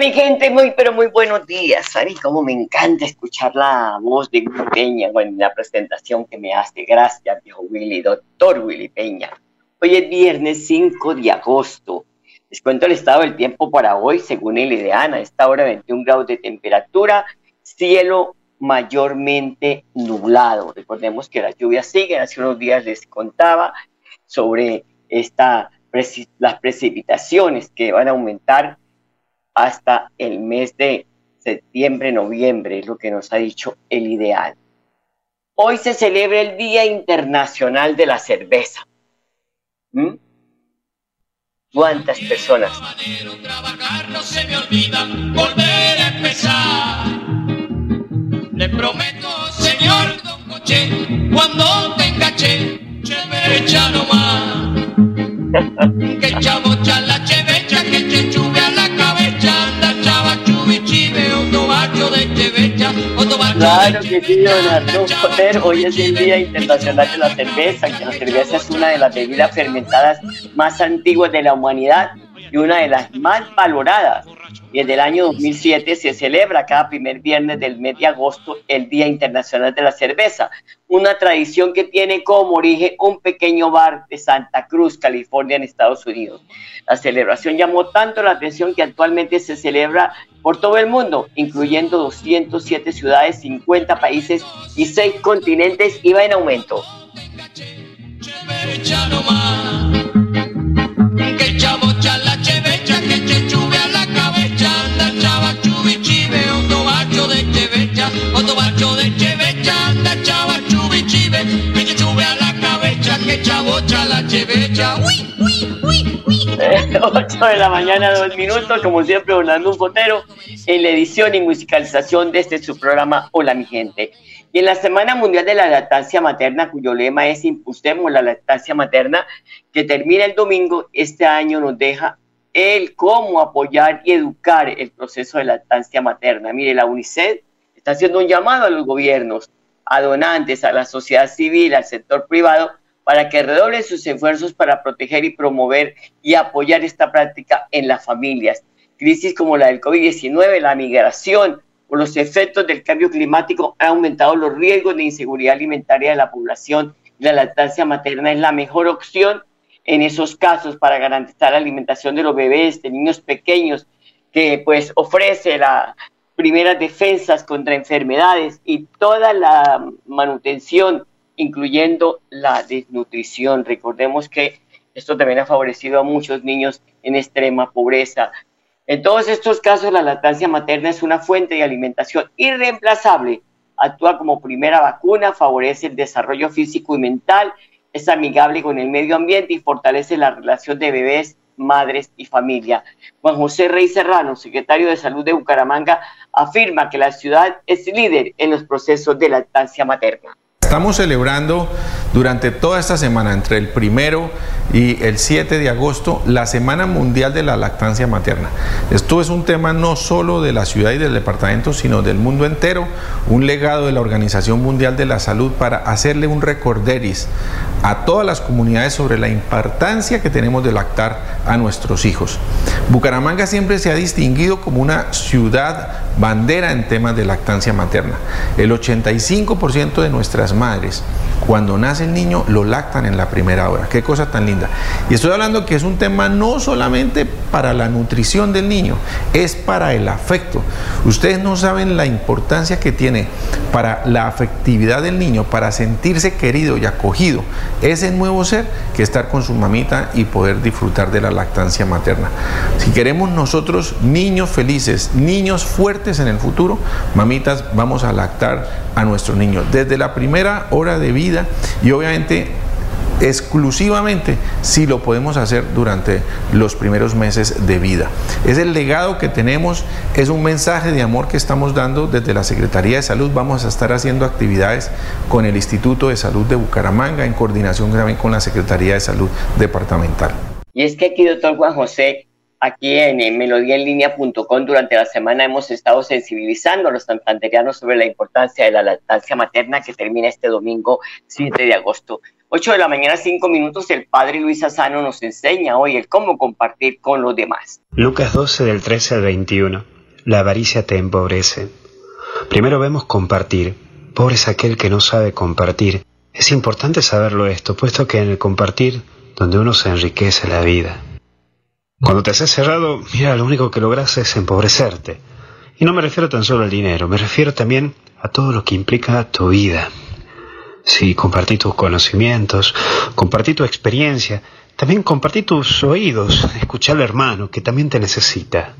Mi gente, muy pero muy buenos días. ¿Sabes cómo me encanta escuchar la voz de Willy Peña en la presentación que me hace? Gracias, viejo Willy, doctor Willy Peña. Hoy es viernes 5 de agosto. Les cuento el estado del tiempo para hoy, según el IDEAN, a esta hora 21 grados de temperatura, cielo mayormente nublado. Recordemos que las lluvias siguen, hace unos días les contaba sobre esta, las precipitaciones que van a aumentar hasta el mes de septiembre, noviembre, es lo que nos ha dicho el ideal. Hoy se celebra el Día Internacional de la Cerveza. ¿Mm? ¿Cuántas personas? Trabajar no se me olvida, volver a empezar. Le prometo, señor Don Coche, cuando te encaché, chevecha nomás. Que chavocha Claro que sí, don Arturo Poder. Hoy es el Día Internacional de la Cerveza, que la cerveza es una de las bebidas fermentadas más antiguas de la humanidad y una de las más valoradas. Desde el año 2007 se celebra cada primer viernes del mes de agosto el Día Internacional de la Cerveza, una tradición que tiene como origen un pequeño bar de Santa Cruz, California, en Estados Unidos. La celebración llamó tanto la atención que actualmente se celebra por todo el mundo, incluyendo 207 ciudades, 50 países y 6 continentes y va en aumento. Chevecha, uy, uy, uy, uy. 8 de la mañana, dos minutos, como siempre, Orlando Fotero, en la edición y musicalización de este su programa Hola mi gente. Y en la Semana Mundial de la Lactancia Materna, cuyo lema es Impulsemos la lactancia materna, que termina el domingo, este año nos deja el cómo apoyar y educar el proceso de lactancia materna. Mire, la UNICEF está haciendo un llamado a los gobiernos, a donantes, a la sociedad civil, al sector privado, para que redoblen sus esfuerzos para proteger y promover y apoyar esta práctica en las familias. Crisis como la del COVID-19, la migración o los efectos del cambio climático han aumentado los riesgos de inseguridad alimentaria de la población. La lactancia materna es la mejor opción en esos casos para garantizar la alimentación de los bebés, de niños pequeños, que pues ofrece las primeras defensas contra enfermedades y toda la manutención incluyendo la desnutrición. Recordemos que esto también ha favorecido a muchos niños en extrema pobreza. En todos estos casos, la lactancia materna es una fuente de alimentación irreemplazable. Actúa como primera vacuna, favorece el desarrollo físico y mental, es amigable con el medio ambiente y fortalece la relación de bebés, madres y familia. Juan José Rey Serrano, secretario de Salud de Bucaramanga, afirma que la ciudad es líder en los procesos de lactancia materna. Estamos celebrando durante toda esta semana, entre el primero y el 7 de agosto, la Semana Mundial de la Lactancia Materna. Esto es un tema no solo de la ciudad y del departamento, sino del mundo entero, un legado de la Organización Mundial de la Salud para hacerle un recorderis a todas las comunidades sobre la importancia que tenemos de lactar a nuestros hijos. Bucaramanga siempre se ha distinguido como una ciudad bandera en temas de lactancia materna. El 85% de nuestras madres cuando nace el niño, lo lactan en la primera hora. Qué cosa tan linda. Y estoy hablando que es un tema no solamente para la nutrición del niño, es para el afecto. Ustedes no saben la importancia que tiene para la afectividad del niño, para sentirse querido y acogido, ese nuevo ser, que estar con su mamita y poder disfrutar de la lactancia materna. Si queremos nosotros niños felices, niños fuertes en el futuro, mamitas, vamos a lactar a nuestros niños desde la primera hora de vida y obviamente exclusivamente si lo podemos hacer durante los primeros meses de vida. Es el legado que tenemos, es un mensaje de amor que estamos dando desde la Secretaría de Salud. Vamos a estar haciendo actividades con el Instituto de Salud de Bucaramanga en coordinación también con la Secretaría de Salud Departamental. Y es que aquí, doctor Juan José, aquí en melodiaenlinea.com durante la semana hemos estado sensibilizando a los santanderianos sobre la importancia de la lactancia materna que termina este domingo 7 de agosto. 8 de la mañana, 5 minutos, el padre Luis Asano nos enseña hoy el cómo compartir con los demás. Lucas 12 del 13 al 21. La avaricia te empobrece. Primero vemos compartir. Pobre es aquel que no sabe compartir. Es importante saberlo esto, puesto que en el compartir donde uno se enriquece la vida. Cuando te haces cerrado, mira, lo único que logras es empobrecerte. Y no me refiero tan solo al dinero, me refiero también a todo lo que implica tu vida, Sí, compartí tus conocimientos, compartí tu experiencia, también compartí tus oídos, escuchar al hermano que también te necesita.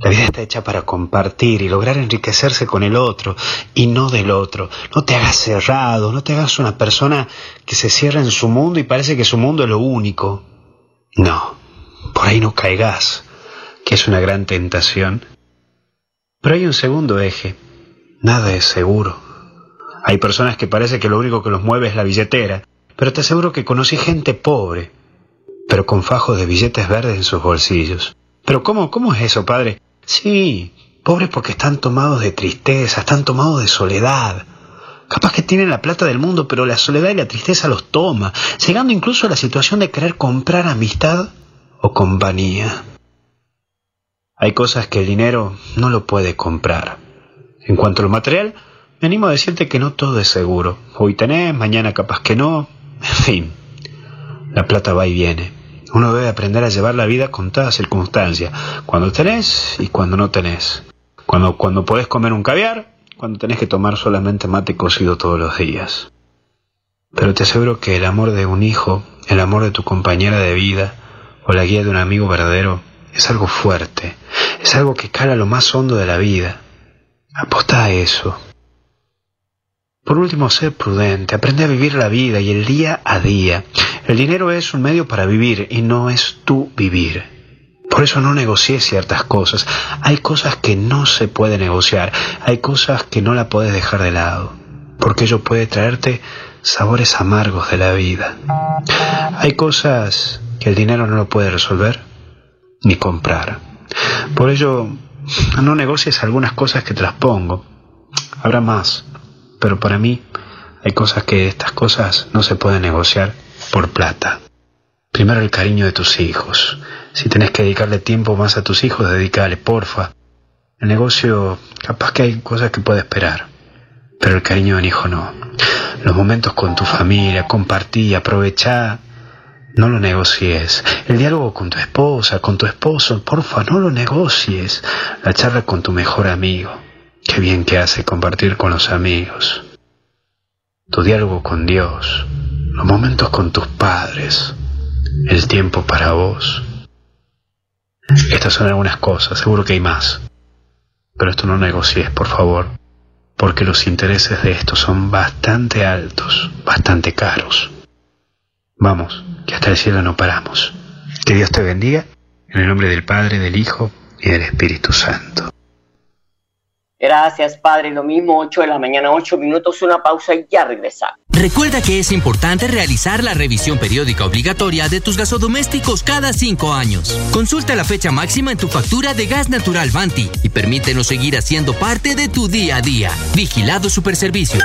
La vida está hecha para compartir y lograr enriquecerse con el otro y no del otro. No te hagas cerrado, no te hagas una persona que se cierra en su mundo y parece que su mundo es lo único. No, ahí no caigas, que es una gran tentación. Pero hay un segundo eje. Nada es seguro. Hay personas que parece que lo único que los mueve es la billetera, pero te aseguro que conocí gente pobre, pero con fajos de billetes verdes en sus bolsillos. Pero ¿cómo, cómo es eso, padre? Sí, pobres porque están tomados de tristeza, están tomados de soledad. Capaz que tienen la plata del mundo, pero la soledad y la tristeza los toma, llegando incluso a la situación de querer comprar amistad o compañía. Hay cosas que el dinero no lo puede comprar. En cuanto a lo material, me animo a decirte que no todo es seguro. Hoy tenés, mañana capaz que no. En fin, la plata va y viene. Uno debe aprender a llevar la vida con toda circunstancia. Cuando tenés y cuando no tenés. Cuando, cuando podés comer un caviar, cuando tenés que tomar solamente mate cocido todos los días. Pero te aseguro que el amor de un hijo, el amor de tu compañera de vida o la guía de un amigo verdadero es algo fuerte, es algo que cala lo más hondo de la vida. Aposta a eso. Por último, sé prudente, aprende a vivir la vida y el día a día. El dinero es un medio para vivir y no es tu vivir. Por eso no negocies ciertas cosas. Hay cosas que no se puede negociar, hay cosas que no la puedes dejar de lado, porque ello puede traerte sabores amargos de la vida. Hay cosas que el dinero no lo puede resolver ni comprar. Por ello, no negocies algunas cosas que te las pongo. Habrá más pero para mí hay cosas que estas cosas no se pueden negociar por plata. Primero el cariño de tus hijos. Si tenés que dedicarle tiempo más a tus hijos, dedícale, porfa. El negocio, capaz que hay cosas que puede esperar, pero el cariño de un hijo no. Los momentos con tu familia, compartí, aprovechá, no lo negocies. El diálogo con tu esposa, con tu esposo, porfa, no lo negocies. La charla con tu mejor amigo. Qué bien que hace compartir con los amigos, tu diálogo con Dios, los momentos con tus padres, el tiempo para vos. Estas son algunas cosas, seguro que hay más. Pero esto no negocies, por favor, porque los intereses de esto son bastante altos, bastante caros. Vamos, que hasta el cielo no paramos. Que Dios te bendiga, en el nombre del Padre, del Hijo y del Espíritu Santo. Gracias, Padre. Lo mismo, 8 de la mañana, 8 minutos, una pausa y ya regresamos. Recuerda que es importante realizar la revisión periódica obligatoria de tus gasodomésticos cada 5 años. Consulta la fecha máxima en tu factura de gas natural Vanti y permítenos seguir haciendo parte de tu día a día. Vigilado Superservicios.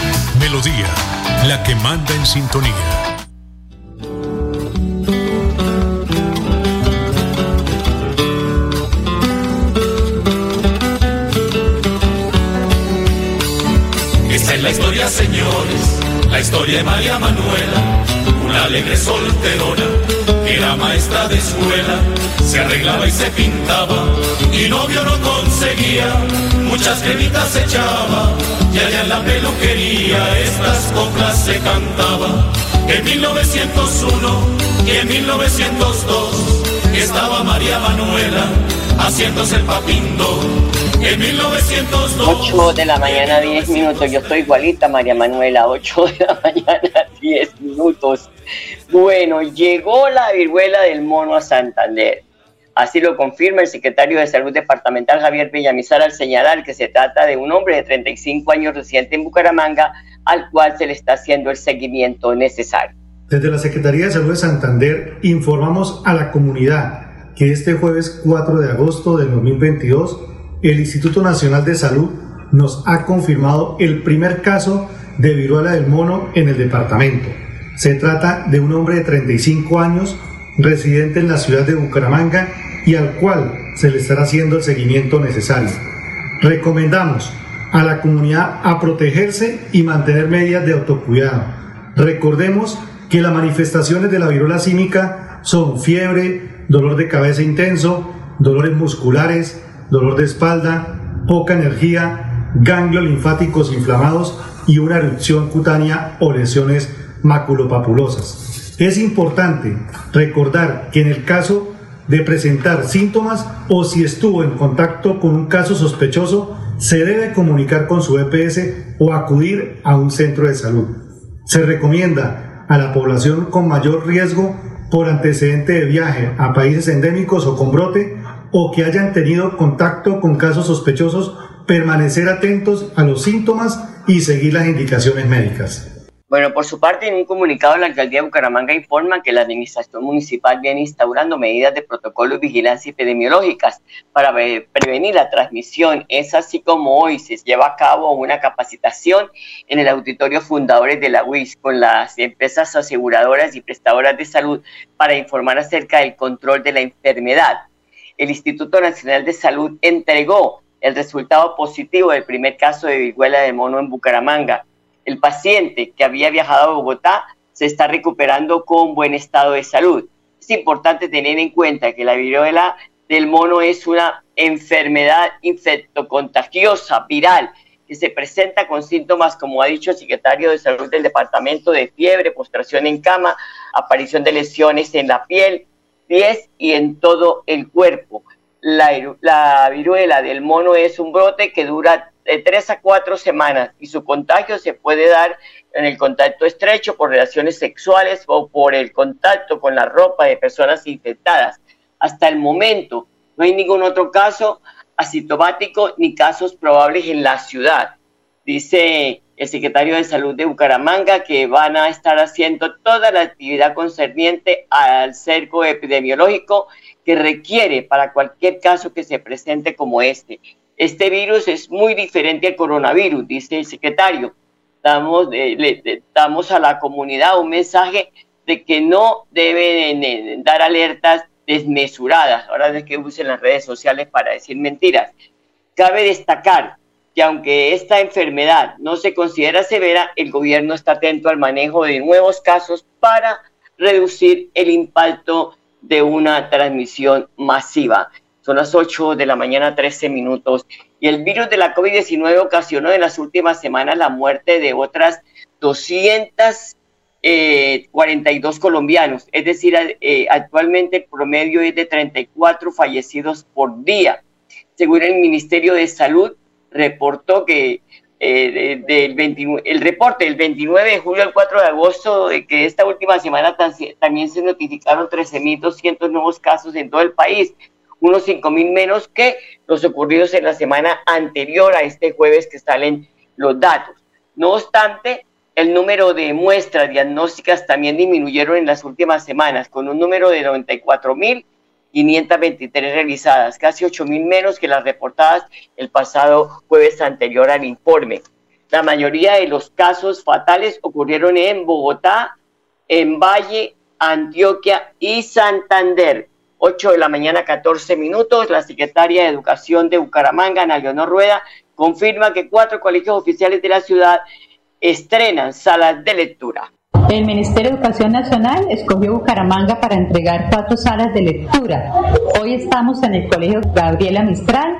Melodía, la que manda en sintonía. señores, la historia de María Manuela, una alegre solterona, era maestra de escuela, se arreglaba y se pintaba, y novio no conseguía, muchas cremitas echaba, y allá en la peluquería estas coplas se cantaba. En 1901 y en 1902 estaba María Manuela haciéndose el papindo. En 1902. 8 de la mañana, 10 minutos. Yo estoy igualita, María Manuela. 8 de la mañana, 10 minutos. Bueno, llegó la viruela del mono a Santander. Así lo confirma el secretario de Salud Departamental Javier Villamizar al señalar que se trata de un hombre de 35 años residente en Bucaramanga al cual se le está haciendo el seguimiento necesario. Desde la Secretaría de Salud de Santander informamos a la comunidad que este jueves 4 de agosto del 2022 el Instituto Nacional de Salud nos ha confirmado el primer caso de viruela del mono en el departamento. Se trata de un hombre de 35 años, residente en la ciudad de Bucaramanga y al cual se le estará haciendo el seguimiento necesario. Recomendamos a la comunidad a protegerse y mantener medidas de autocuidado. Recordemos que las manifestaciones de la viruela símica son fiebre, dolor de cabeza intenso, dolores musculares, dolor de espalda, poca energía, ganglios linfáticos inflamados y una erupción cutánea o lesiones maculopapulosas. Es importante recordar que en el caso de presentar síntomas o si estuvo en contacto con un caso sospechoso, se debe comunicar con su EPS o acudir a un centro de salud. Se recomienda a la población con mayor riesgo por antecedente de viaje a países endémicos o con brote o que hayan tenido contacto con casos sospechosos, permanecer atentos a los síntomas y seguir las indicaciones médicas. Bueno, por su parte, en un comunicado, la alcaldía de Bucaramanga informa que la administración municipal viene instaurando medidas de protocolo y vigilancia epidemiológicas para prevenir la transmisión. Es así como hoy se lleva a cabo una capacitación en el auditorio fundadores de la UIS con las empresas aseguradoras y prestadoras de salud para informar acerca del control de la enfermedad. El Instituto Nacional de Salud entregó el resultado positivo del primer caso de viruela de mono en Bucaramanga el paciente que había viajado a Bogotá se está recuperando con buen estado de salud. Es importante tener en cuenta que la viruela del mono es una enfermedad infectocontagiosa, viral, que se presenta con síntomas, como ha dicho el secretario de Salud del Departamento, de fiebre, postración en cama, aparición de lesiones en la piel, pies y en todo el cuerpo. La, la viruela del mono es un brote que dura de tres a cuatro semanas y su contagio se puede dar en el contacto estrecho por relaciones sexuales o por el contacto con la ropa de personas infectadas. Hasta el momento no hay ningún otro caso asintomático ni casos probables en la ciudad. Dice el secretario de Salud de Bucaramanga que van a estar haciendo toda la actividad concerniente al cerco epidemiológico que requiere para cualquier caso que se presente como este. Este virus es muy diferente al coronavirus, dice el secretario. Damos, le, damos a la comunidad un mensaje de que no deben dar alertas desmesuradas, ahora de que usen las redes sociales para decir mentiras. Cabe destacar que aunque esta enfermedad no se considera severa, el gobierno está atento al manejo de nuevos casos para reducir el impacto de una transmisión masiva. Son las 8 de la mañana, 13 minutos. Y el virus de la COVID-19 ocasionó en las últimas semanas la muerte de otras 242 eh, colombianos. Es decir, eh, actualmente el promedio es de 34 fallecidos por día. Según el Ministerio de Salud, reportó que eh, del el reporte del 29 de julio al 4 de agosto, de que esta última semana también se notificaron 13.200 nuevos casos en todo el país, unos 5 mil menos que los ocurridos en la semana anterior a este jueves que salen los datos. No obstante, el número de muestras diagnósticas también disminuyeron en las últimas semanas, con un número de 94 mil 523 realizadas, casi 8 mil menos que las reportadas el pasado jueves anterior al informe. La mayoría de los casos fatales ocurrieron en Bogotá, en Valle, Antioquia y Santander. 8 de la mañana, 14 minutos. La secretaria de Educación de Bucaramanga, Ana Leonor Rueda, confirma que cuatro colegios oficiales de la ciudad estrenan salas de lectura. El Ministerio de Educación Nacional escogió Bucaramanga para entregar cuatro salas de lectura. Hoy estamos en el Colegio Gabriela Mistral,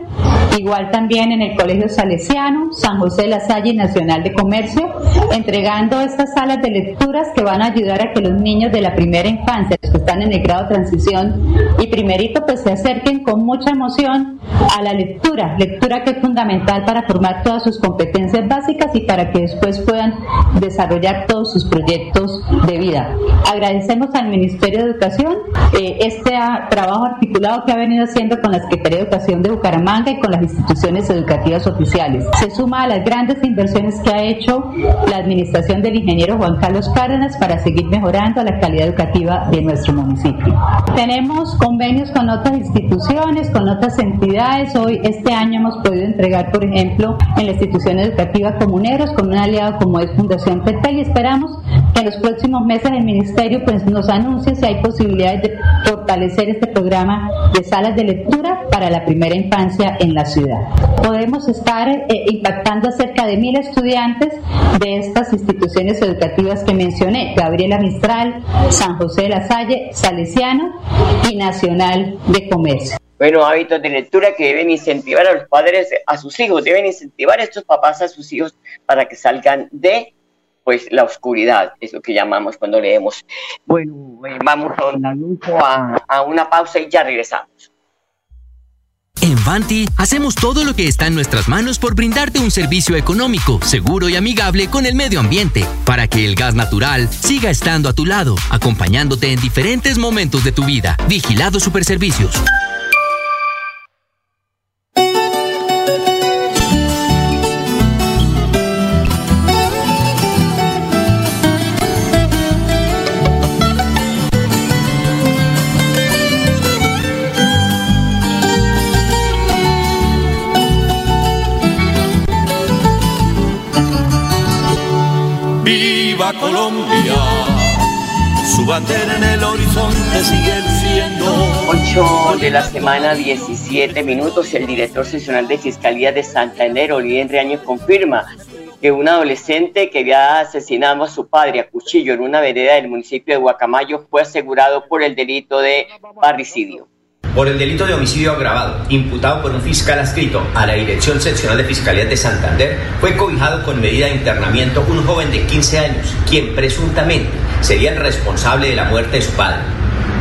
igual también en el Colegio Salesiano, San José de la Salle Nacional de Comercio, entregando estas salas de lecturas que van a ayudar a que los niños de la primera infancia, los que están en el grado de transición y primerito, pues se acerquen con mucha emoción a la lectura, lectura que es fundamental para formar todas sus competencias básicas y para que después puedan desarrollar todos sus proyectos de vida. Agradecemos al Ministerio de Educación eh, este trabajo articulado que ha venido haciendo con la Secretaría de Educación de Bucaramanga y con las instituciones educativas oficiales. Se suma a las grandes inversiones que ha hecho la administración del ingeniero Juan Carlos Cárdenas para seguir mejorando la calidad educativa de nuestro municipio. Tenemos convenios con otras instituciones, con otras entidades. Hoy, este año, hemos podido entregar, por ejemplo, en la institución educativa Comuneros, con un aliado como es Fundación PETA y esperamos que en los próximos meses el Ministerio pues, nos anuncie si hay posibilidades de fortalecer este programa de salas de lectura para la primera infancia en la ciudad. Podemos estar eh, impactando a cerca de mil estudiantes de estas instituciones educativas que mencioné, Gabriela Mistral, San José de la Salle, Salesiano y Nacional de Comercio bueno, hábitos de lectura que deben incentivar a los padres, a sus hijos, deben incentivar a estos papás a sus hijos para que salgan de pues la oscuridad, es lo que llamamos cuando leemos. Bueno, eh, vamos a, a una pausa y ya regresamos. En Vanti hacemos todo lo que está en nuestras manos por brindarte un servicio económico, seguro y amigable con el medio ambiente, para que el gas natural siga estando a tu lado, acompañándote en diferentes momentos de tu vida. Vigilado Superservicios. Colombia. Su bandera en el horizonte sigue siendo. 8 de la semana, 17 minutos. El director seccional de Fiscalía de Santander, Oliver Reaño, confirma que un adolescente que había asesinado a su padre a cuchillo en una vereda del municipio de Guacamayo fue asegurado por el delito de parricidio por el delito de homicidio agravado, imputado por un fiscal adscrito a la Dirección Seccional de Fiscalía de Santander, fue cobijado con medida de internamiento un joven de 15 años, quien presuntamente sería el responsable de la muerte de su padre.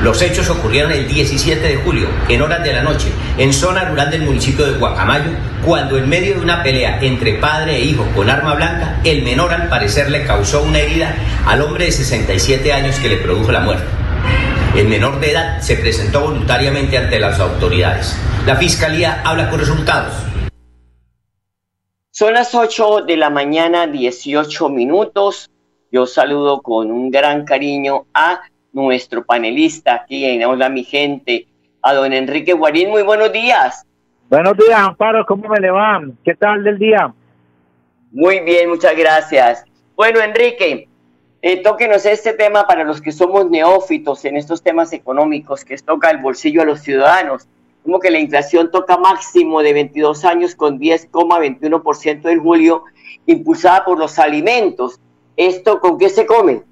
Los hechos ocurrieron el 17 de julio, en horas de la noche, en zona rural del municipio de Guacamayo, cuando en medio de una pelea entre padre e hijo con arma blanca, el menor al parecer le causó una herida al hombre de 67 años que le produjo la muerte. El menor de edad se presentó voluntariamente ante las autoridades. La Fiscalía habla con resultados. Son las 8 de la mañana, 18 minutos. Yo saludo con un gran cariño a nuestro panelista aquí en Hola Mi Gente, a don Enrique Guarín. Muy buenos días. Buenos días, Amparo. ¿Cómo me le van? ¿Qué tal del día? Muy bien, muchas gracias. Bueno, Enrique, eh, tóquenos este tema para los que somos neófitos en estos temas económicos, que toca el bolsillo a los ciudadanos. Como que la inflación toca máximo de 22 años con 10,21% en julio, impulsada por los alimentos. ¿Esto con qué se come?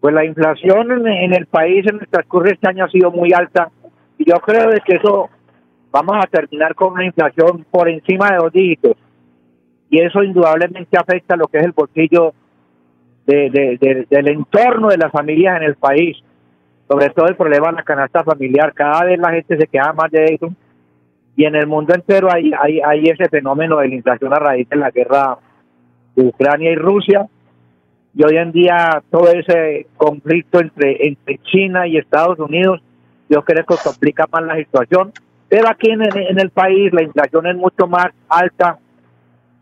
Pues la inflación en, el país en el transcurso de este año ha sido muy alta y yo creo que eso vamos a terminar con una inflación por encima de dos dígitos y eso indudablemente afecta lo que es el bolsillo de, del entorno de las familias en el país, sobre todo el problema de la canasta familiar. Cada vez la gente se queda más de eso y en el mundo entero hay, hay, hay ese fenómeno de la inflación a raíz de la guerra de Ucrania y Rusia. Y hoy en día todo ese conflicto entre, entre China y Estados Unidos yo creo que complica más la situación. Pero aquí en, en el país la inflación es mucho más alta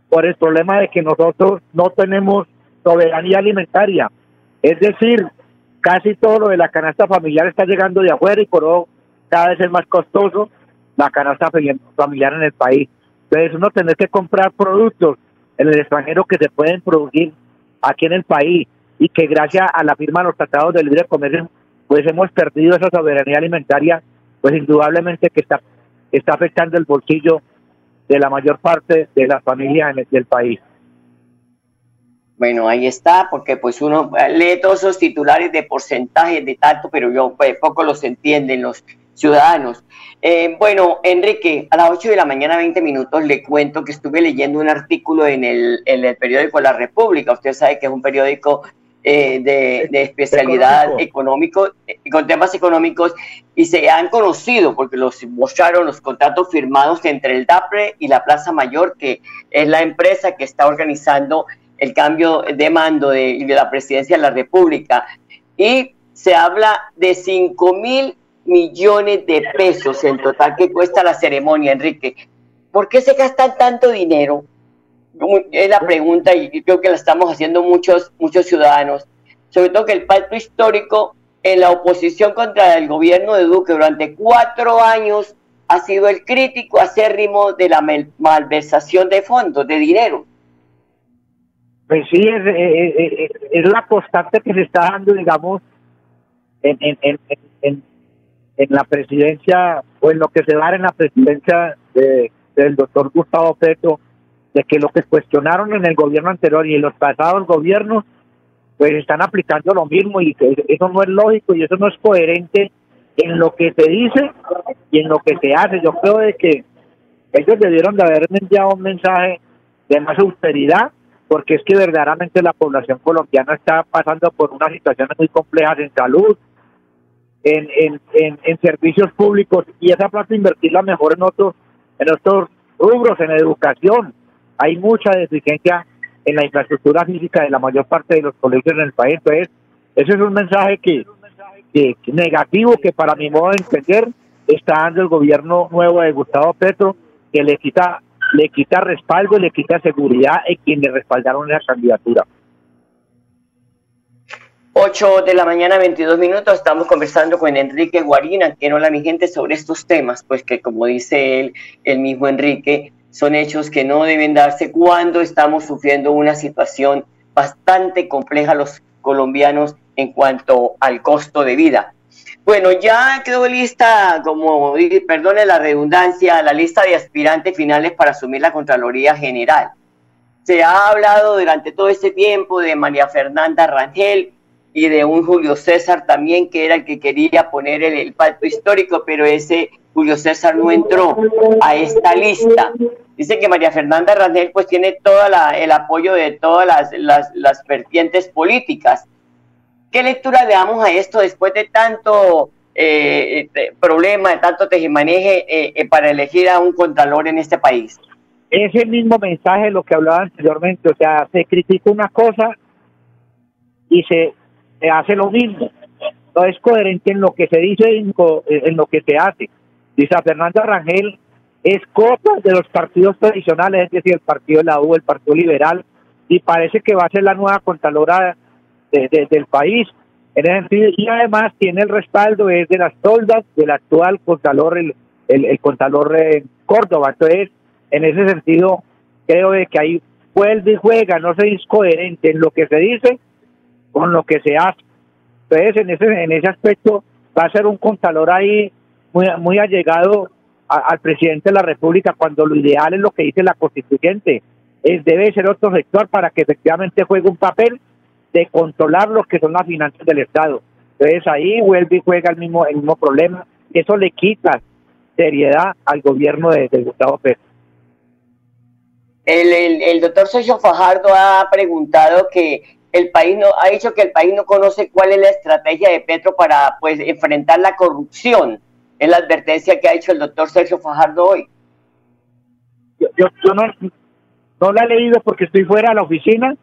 por el problema de que nosotros no tenemos soberanía alimentaria. Es decir, casi todo lo de la canasta familiar está llegando de afuera y por eso cada vez es más costoso la canasta familiar en el país. Entonces uno tener que comprar productos en el extranjero que se pueden producir aquí en el país y que gracias a la firma de los tratados de libre comercio pues hemos perdido esa soberanía alimentaria, pues indudablemente que está, está afectando el bolsillo de la mayor parte de las familias del país. Bueno, ahí está, porque pues uno lee todos esos titulares de porcentajes de tanto, pero yo pues, poco los entienden los ciudadanos. Eh, bueno, Enrique, a las 8 de la mañana, 20 minutos, le cuento que estuve leyendo un artículo en el, en el periódico La República. Usted sabe que es un periódico eh, de, especialidad económico, eh, con temas económicos, y se han conocido, porque los mostraron los contratos firmados entre el DAPRE y la Plaza Mayor, que es la empresa que está organizando el cambio de mando de, la presidencia de la República. Y se habla de 5 mil millones de pesos en total que cuesta la ceremonia, Enrique. ¿Por qué se gastan tanto dinero? Es la pregunta y creo que la estamos haciendo muchos, muchos ciudadanos. Sobre todo que el pacto histórico en la oposición contra el gobierno de Duque durante cuatro años ha sido el crítico acérrimo de la malversación de fondos, de dinero. Pues sí, es, es, la constante que se está dando, digamos, en, en, en, en, la presidencia, o en lo que se da en la presidencia de, del doctor Gustavo Petro, de que lo que cuestionaron en el gobierno anterior y en los pasados gobiernos, pues están aplicando lo mismo y que eso no es lógico y eso no es coherente en lo que se dice y en lo que se hace. Yo creo de que ellos debieron de haber enviado un mensaje de más austeridad porque es que verdaderamente la población colombiana está pasando por unas situaciones muy complejas en salud, en, servicios públicos y esa plata invertirla mejor en otros, en otros rubros, en educación. Hay mucha deficiencia en la infraestructura física de la mayor parte de los colegios en el país. Entonces, ese es un mensaje que, que, negativo que para mi modo de entender está dando el gobierno nuevo de Gustavo Petro, que le quita le quita respaldo le quita seguridad a quienes respaldaron esa candidatura. 8 de la mañana, 22 minutos, estamos conversando con Enrique Guarina, que no la mi gente, sobre estos temas, pues que como dice él, el mismo Enrique, son hechos que no deben darse cuando estamos sufriendo una situación bastante compleja los colombianos en cuanto al costo de vida. Bueno, ya quedó lista, como perdone la redundancia, la lista de aspirantes finales para asumir la Contraloría General. Se ha hablado durante todo este tiempo de María Fernanda Rangel y de un Julio César también, que era el que quería poner el, el pacto histórico, pero ese Julio César no entró a esta lista. Dice que María Fernanda Rangel pues tiene todo el apoyo de todas las, las, las vertientes políticas ¿Qué lectura le damos a esto después de tanto eh, problema, de tanto tejimaneje eh, eh, para elegir a un contralor en este país? Es el mismo mensaje lo que hablaba anteriormente, o sea, se critica una cosa y se, hace lo mismo. No es coherente en lo que se dice y en, lo que se hace. Dice Fernanda Rangel, es cota de los partidos tradicionales, es decir, el Partido de la U, el Partido Liberal, y parece que va a ser la nueva contralora del país. En ese sentido, y además tiene el respaldo es de las toldas del actual Contralor, el, el, el Contralor Córdoba. Entonces, en ese sentido, creo de que ahí vuelve y juega, no se es coherente en lo que se dice con lo que se hace. Entonces, en ese, en ese aspecto, va a ser un Contralor ahí muy, muy allegado al presidente de la República cuando lo ideal es lo que dice la constituyente. Es, debe ser otro sector para que efectivamente juegue un papel de controlar lo que son las finanzas del Estado. Entonces ahí vuelve y juega el mismo, el mismo problema. Eso le quita seriedad al gobierno de, Gustavo Petro. El, el, doctor Sergio Fajardo ha preguntado que el país no ha dicho que el país no conoce cuál es la estrategia de Petro para pues enfrentar la corrupción. Es la advertencia que ha hecho el doctor Sergio Fajardo hoy. Yo, yo, no, no la he leído porque estoy fuera de la oficina,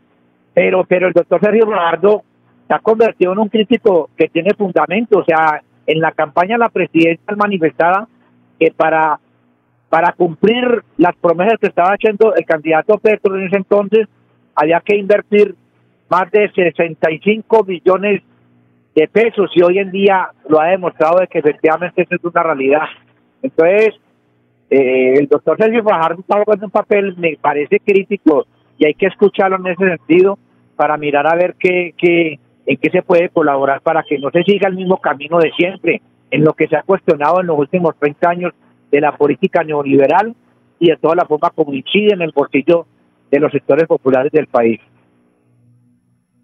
pero, pero el doctor Sergio Ronaldo se ha convertido en un crítico que tiene fundamento, o sea, en la campaña la presidencia manifestaba que para, para cumplir las promesas que estaba haciendo el candidato Petro en ese entonces, había que invertir más de 65 millones de pesos y hoy en día lo ha demostrado de que efectivamente eso es una realidad. Entonces, eh, el doctor Sergio Fajardo está jugando un papel, me parece crítico y hay que escucharlo en ese sentido para mirar a ver qué, qué, en qué se puede colaborar para que no se siga el mismo camino de siempre, en lo que se ha cuestionado en los últimos 30 años de la política neoliberal y de toda la forma como incide en el bolsillo de los sectores populares del país.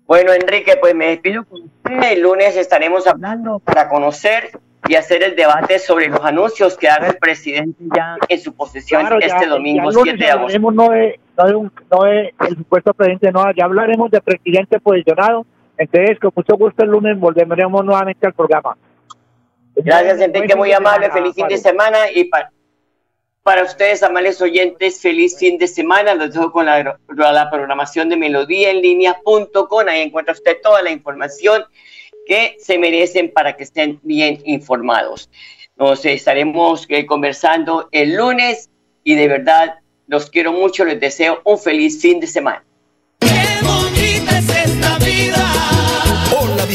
Bueno, Enrique, pues me despido con usted. El lunes estaremos hablando para conocer y hacer el debate sobre los anuncios que haga el presidente ya en su posesión este domingo 7 de agosto. No de, no, no el supuesto presidente, no, ya hablaremos de presidente posicionado. Entonces, con mucho gusto el lunes volveremos nuevamente al programa. Gracias, Enrique, muy amable. Feliz fin de semana y para para ustedes, amables oyentes, feliz fin de semana. Los dejo con la, la programación de Melodía en línea.com. Ahí encuentra usted toda la información que se merecen para que estén bien informados. Nos estaremos eh, conversando el lunes y de verdad los quiero mucho. Les deseo un feliz fin de semana.